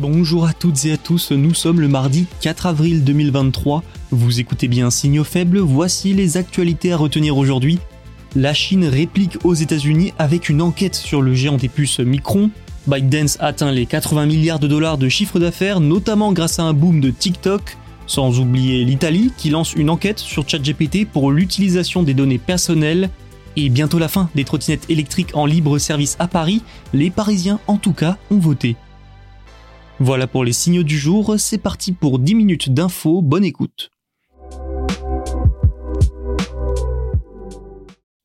Bonjour à toutes et à tous, nous sommes le mardi 4 avril 2023. Vous écoutez bien Signaux faibles, voici les actualités à retenir aujourd'hui. La Chine réplique aux États-Unis avec une enquête sur le géant des puces Micron. ByteDance atteint les 80 milliards de dollars de chiffre d'affaires, notamment grâce à un boom de TikTok. Sans oublier l'Italie qui lance une enquête sur ChatGPT pour l'utilisation des données personnelles. Et bientôt la fin des trottinettes électriques en libre service à Paris, les Parisiens en tout cas ont voté. Voilà pour les signaux du jour, c'est parti pour 10 minutes d'infos, bonne écoute.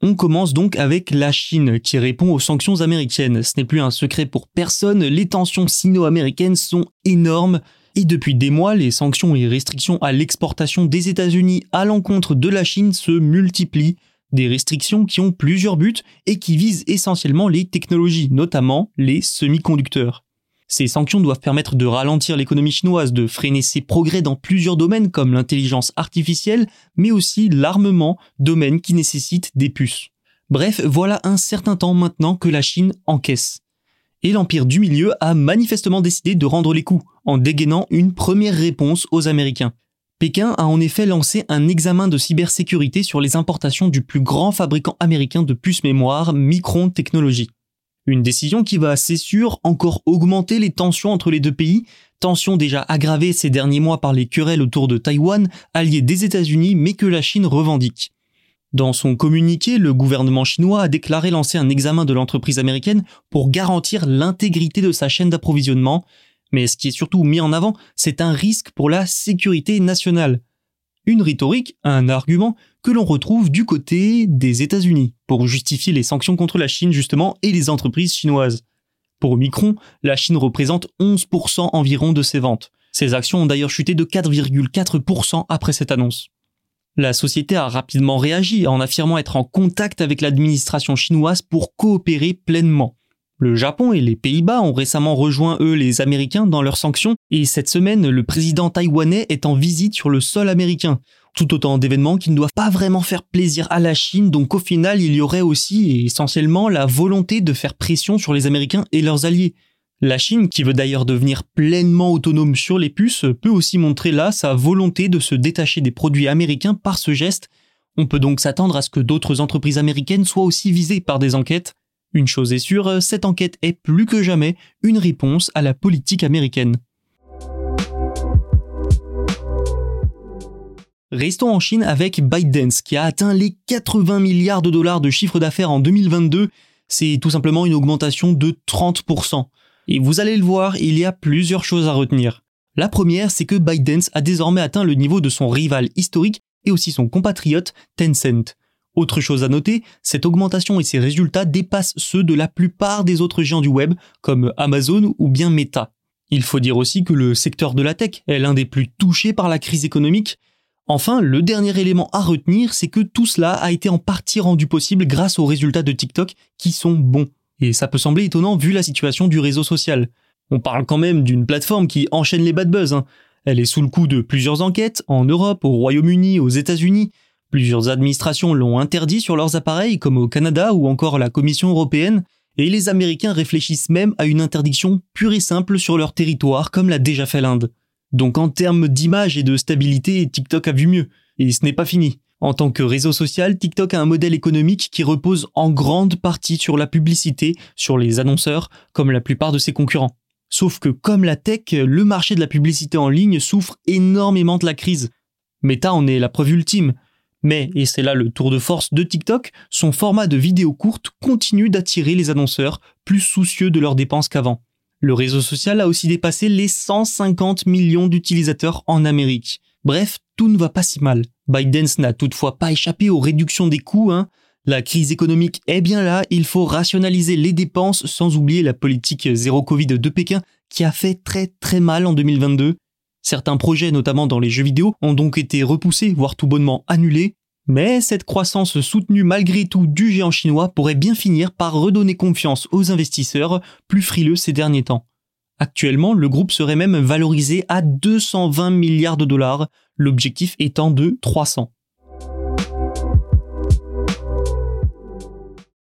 On commence donc avec la Chine qui répond aux sanctions américaines. Ce n'est plus un secret pour personne, les tensions sino-américaines sont énormes et depuis des mois, les sanctions et restrictions à l'exportation des États-Unis à l'encontre de la Chine se multiplient. Des restrictions qui ont plusieurs buts et qui visent essentiellement les technologies, notamment les semi-conducteurs. Ces sanctions doivent permettre de ralentir l'économie chinoise, de freiner ses progrès dans plusieurs domaines comme l'intelligence artificielle, mais aussi l'armement, domaine qui nécessite des puces. Bref, voilà un certain temps maintenant que la Chine encaisse. Et l'Empire du Milieu a manifestement décidé de rendre les coups, en dégainant une première réponse aux Américains. Pékin a en effet lancé un examen de cybersécurité sur les importations du plus grand fabricant américain de puces mémoire, Micron Technology. Une décision qui va, c'est sûr, encore augmenter les tensions entre les deux pays, tensions déjà aggravées ces derniers mois par les querelles autour de Taïwan, allié des États-Unis, mais que la Chine revendique. Dans son communiqué, le gouvernement chinois a déclaré lancer un examen de l'entreprise américaine pour garantir l'intégrité de sa chaîne d'approvisionnement, mais ce qui est surtout mis en avant, c'est un risque pour la sécurité nationale. Une rhétorique, un argument que l'on retrouve du côté des États-Unis, pour justifier les sanctions contre la Chine justement et les entreprises chinoises. Pour Micron, la Chine représente 11% environ de ses ventes. Ses actions ont d'ailleurs chuté de 4,4% après cette annonce. La société a rapidement réagi en affirmant être en contact avec l'administration chinoise pour coopérer pleinement. Le Japon et les Pays-Bas ont récemment rejoint eux les Américains dans leurs sanctions et cette semaine le président taïwanais est en visite sur le sol américain. Tout autant d'événements qui ne doivent pas vraiment faire plaisir à la Chine, donc au final il y aurait aussi et essentiellement la volonté de faire pression sur les Américains et leurs alliés. La Chine, qui veut d'ailleurs devenir pleinement autonome sur les puces, peut aussi montrer là sa volonté de se détacher des produits américains par ce geste. On peut donc s'attendre à ce que d'autres entreprises américaines soient aussi visées par des enquêtes. Une chose est sûre, cette enquête est plus que jamais une réponse à la politique américaine. Restons en Chine avec ByteDance qui a atteint les 80 milliards de dollars de chiffre d'affaires en 2022. C'est tout simplement une augmentation de 30%. Et vous allez le voir, il y a plusieurs choses à retenir. La première, c'est que ByteDance a désormais atteint le niveau de son rival historique et aussi son compatriote Tencent. Autre chose à noter, cette augmentation et ses résultats dépassent ceux de la plupart des autres géants du web, comme Amazon ou bien Meta. Il faut dire aussi que le secteur de la tech est l'un des plus touchés par la crise économique. Enfin, le dernier élément à retenir, c'est que tout cela a été en partie rendu possible grâce aux résultats de TikTok qui sont bons. Et ça peut sembler étonnant vu la situation du réseau social. On parle quand même d'une plateforme qui enchaîne les bad buzz. Hein. Elle est sous le coup de plusieurs enquêtes en Europe, au Royaume-Uni, aux États-Unis, Plusieurs administrations l'ont interdit sur leurs appareils, comme au Canada ou encore la Commission européenne, et les Américains réfléchissent même à une interdiction pure et simple sur leur territoire, comme l'a déjà fait l'Inde. Donc en termes d'image et de stabilité, TikTok a vu mieux. Et ce n'est pas fini. En tant que réseau social, TikTok a un modèle économique qui repose en grande partie sur la publicité, sur les annonceurs, comme la plupart de ses concurrents. Sauf que comme la tech, le marché de la publicité en ligne souffre énormément de la crise. Meta en est la preuve ultime. Mais, et c'est là le tour de force de TikTok, son format de vidéos courtes continue d'attirer les annonceurs, plus soucieux de leurs dépenses qu'avant. Le réseau social a aussi dépassé les 150 millions d'utilisateurs en Amérique. Bref, tout ne va pas si mal. ByteDance n'a toutefois pas échappé aux réductions des coûts. Hein. La crise économique est bien là, il faut rationaliser les dépenses sans oublier la politique zéro Covid de Pékin qui a fait très très mal en 2022. Certains projets, notamment dans les jeux vidéo, ont donc été repoussés, voire tout bonnement annulés. Mais cette croissance soutenue malgré tout du géant chinois pourrait bien finir par redonner confiance aux investisseurs plus frileux ces derniers temps. Actuellement, le groupe serait même valorisé à 220 milliards de dollars, l'objectif étant de 300.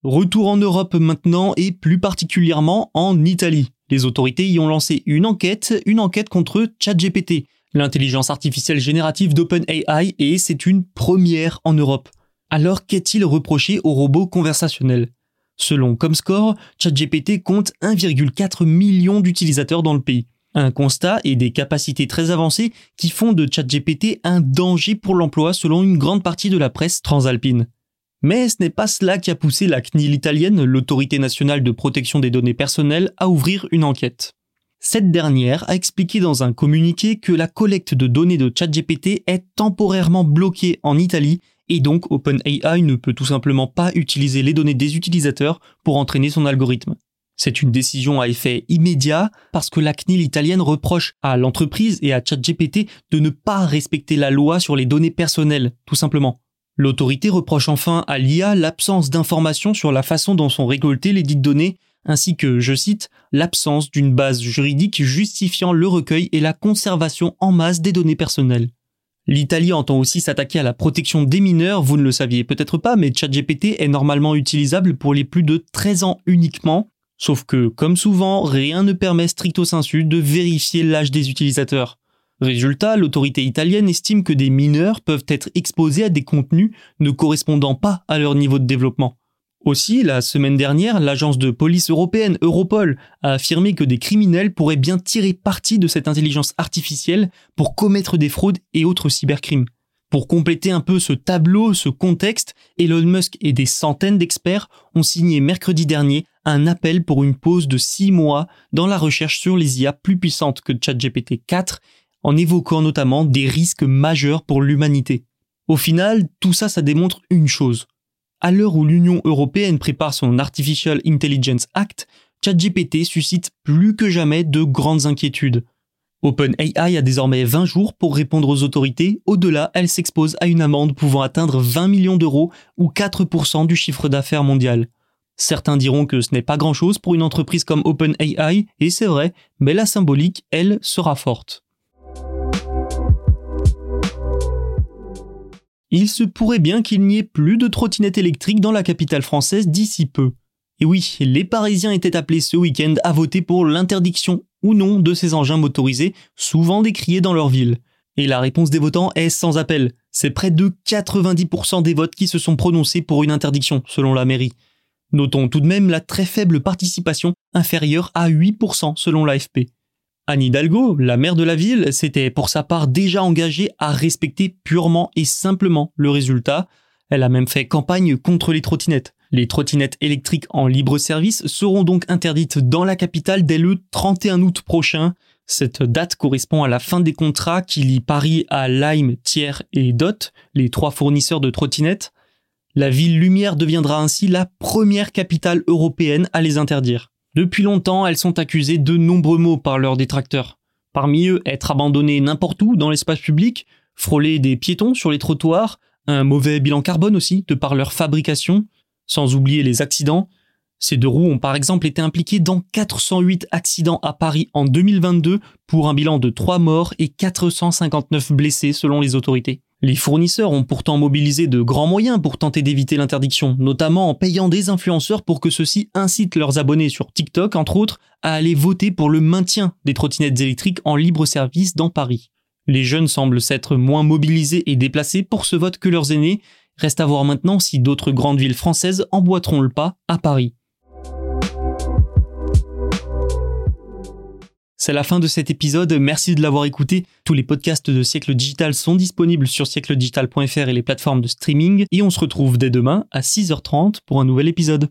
Retour en Europe maintenant et plus particulièrement en Italie. Les autorités y ont lancé une enquête, une enquête contre ChatGPT, l'intelligence artificielle générative d'OpenAI, et c'est une première en Europe. Alors qu'est-il reproché aux robots conversationnels? Selon Comscore, ChatGPT compte 1,4 million d'utilisateurs dans le pays. Un constat et des capacités très avancées qui font de ChatGPT un danger pour l'emploi selon une grande partie de la presse transalpine. Mais ce n'est pas cela qui a poussé la CNIL italienne, l'autorité nationale de protection des données personnelles, à ouvrir une enquête. Cette dernière a expliqué dans un communiqué que la collecte de données de ChatGPT est temporairement bloquée en Italie et donc OpenAI ne peut tout simplement pas utiliser les données des utilisateurs pour entraîner son algorithme. C'est une décision à effet immédiat parce que la CNIL italienne reproche à l'entreprise et à ChatGPT de ne pas respecter la loi sur les données personnelles, tout simplement. L'autorité reproche enfin à l'IA l'absence d'informations sur la façon dont sont récoltées les dites données, ainsi que, je cite, l'absence d'une base juridique justifiant le recueil et la conservation en masse des données personnelles. L'Italie entend aussi s'attaquer à la protection des mineurs, vous ne le saviez peut-être pas, mais ChatGPT est normalement utilisable pour les plus de 13 ans uniquement, sauf que, comme souvent, rien ne permet stricto sensu de vérifier l'âge des utilisateurs. Résultat, l'autorité italienne estime que des mineurs peuvent être exposés à des contenus ne correspondant pas à leur niveau de développement. Aussi, la semaine dernière, l'agence de police européenne Europol a affirmé que des criminels pourraient bien tirer parti de cette intelligence artificielle pour commettre des fraudes et autres cybercrimes. Pour compléter un peu ce tableau, ce contexte, Elon Musk et des centaines d'experts ont signé mercredi dernier un appel pour une pause de 6 mois dans la recherche sur les IA plus puissantes que ChatGPT 4, en évoquant notamment des risques majeurs pour l'humanité. Au final, tout ça, ça démontre une chose à l'heure où l'Union européenne prépare son Artificial Intelligence Act, ChatGPT suscite plus que jamais de grandes inquiétudes. OpenAI a désormais 20 jours pour répondre aux autorités, au-delà, elle s'expose à une amende pouvant atteindre 20 millions d'euros ou 4% du chiffre d'affaires mondial. Certains diront que ce n'est pas grand-chose pour une entreprise comme OpenAI, et c'est vrai, mais la symbolique, elle, sera forte. Il se pourrait bien qu'il n'y ait plus de trottinettes électriques dans la capitale française d'ici peu. Et oui, les Parisiens étaient appelés ce week-end à voter pour l'interdiction ou non de ces engins motorisés, souvent décriés dans leur ville. Et la réponse des votants est sans appel. C'est près de 90% des votes qui se sont prononcés pour une interdiction, selon la mairie. Notons tout de même la très faible participation, inférieure à 8% selon l'AFP. Anne Hidalgo, la maire de la ville, s'était pour sa part déjà engagée à respecter purement et simplement le résultat. Elle a même fait campagne contre les trottinettes. Les trottinettes électriques en libre service seront donc interdites dans la capitale dès le 31 août prochain. Cette date correspond à la fin des contrats qui lient Paris à Lime, Thiers et Dot, les trois fournisseurs de trottinettes. La ville lumière deviendra ainsi la première capitale européenne à les interdire. Depuis longtemps, elles sont accusées de nombreux maux par leurs détracteurs. Parmi eux, être abandonnées n'importe où dans l'espace public, frôler des piétons sur les trottoirs, un mauvais bilan carbone aussi, de par leur fabrication, sans oublier les accidents. Ces deux roues ont par exemple été impliquées dans 408 accidents à Paris en 2022 pour un bilan de 3 morts et 459 blessés selon les autorités. Les fournisseurs ont pourtant mobilisé de grands moyens pour tenter d'éviter l'interdiction, notamment en payant des influenceurs pour que ceux-ci incitent leurs abonnés sur TikTok, entre autres, à aller voter pour le maintien des trottinettes électriques en libre service dans Paris. Les jeunes semblent s'être moins mobilisés et déplacés pour ce vote que leurs aînés. Reste à voir maintenant si d'autres grandes villes françaises emboîteront le pas à Paris. C'est la fin de cet épisode, merci de l'avoir écouté. Tous les podcasts de Siècle Digital sont disponibles sur siècledigital.fr et les plateformes de streaming, et on se retrouve dès demain à 6h30 pour un nouvel épisode.